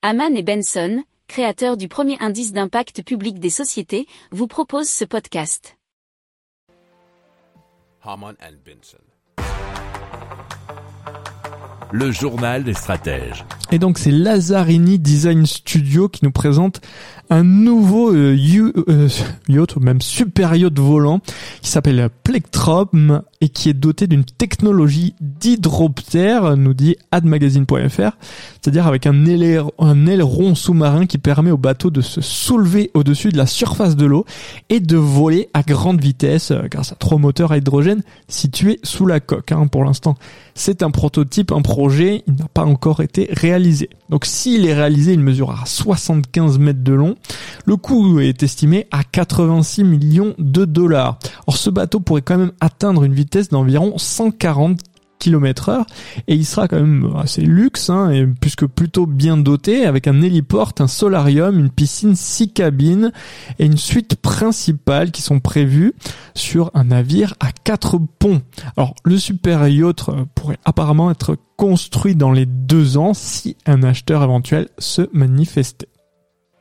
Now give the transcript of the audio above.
Haman et Benson, créateurs du premier indice d'impact public des sociétés, vous proposent ce podcast. Haman and Benson. Le journal des stratèges. Et donc c'est Lazzarini Design Studio qui nous présente un nouveau euh, euh, yacht, ou même super yacht volant, qui s'appelle Plectrum et qui est doté d'une technologie d'hydroptère, nous dit admagazine.fr, c'est-à-dire avec un, ailer- un aileron sous-marin qui permet au bateau de se soulever au-dessus de la surface de l'eau et de voler à grande vitesse euh, grâce à trois moteurs à hydrogène situés sous la coque. hein, pour l'instant, c'est un prototype, un projet, il n'a pas encore été réalisé. Donc s'il est réalisé, il mesurera 75 mètres de long. Le coût est estimé à 86 millions de dollars. Or ce bateau pourrait quand même atteindre une vitesse d'environ 140 km heure et il sera quand même assez luxe hein, et puisque plutôt bien doté avec un héliport, un solarium, une piscine, six cabines et une suite principale qui sont prévues sur un navire à quatre ponts. Alors le super yacht euh, pourrait apparemment être construit dans les deux ans si un acheteur éventuel se manifestait.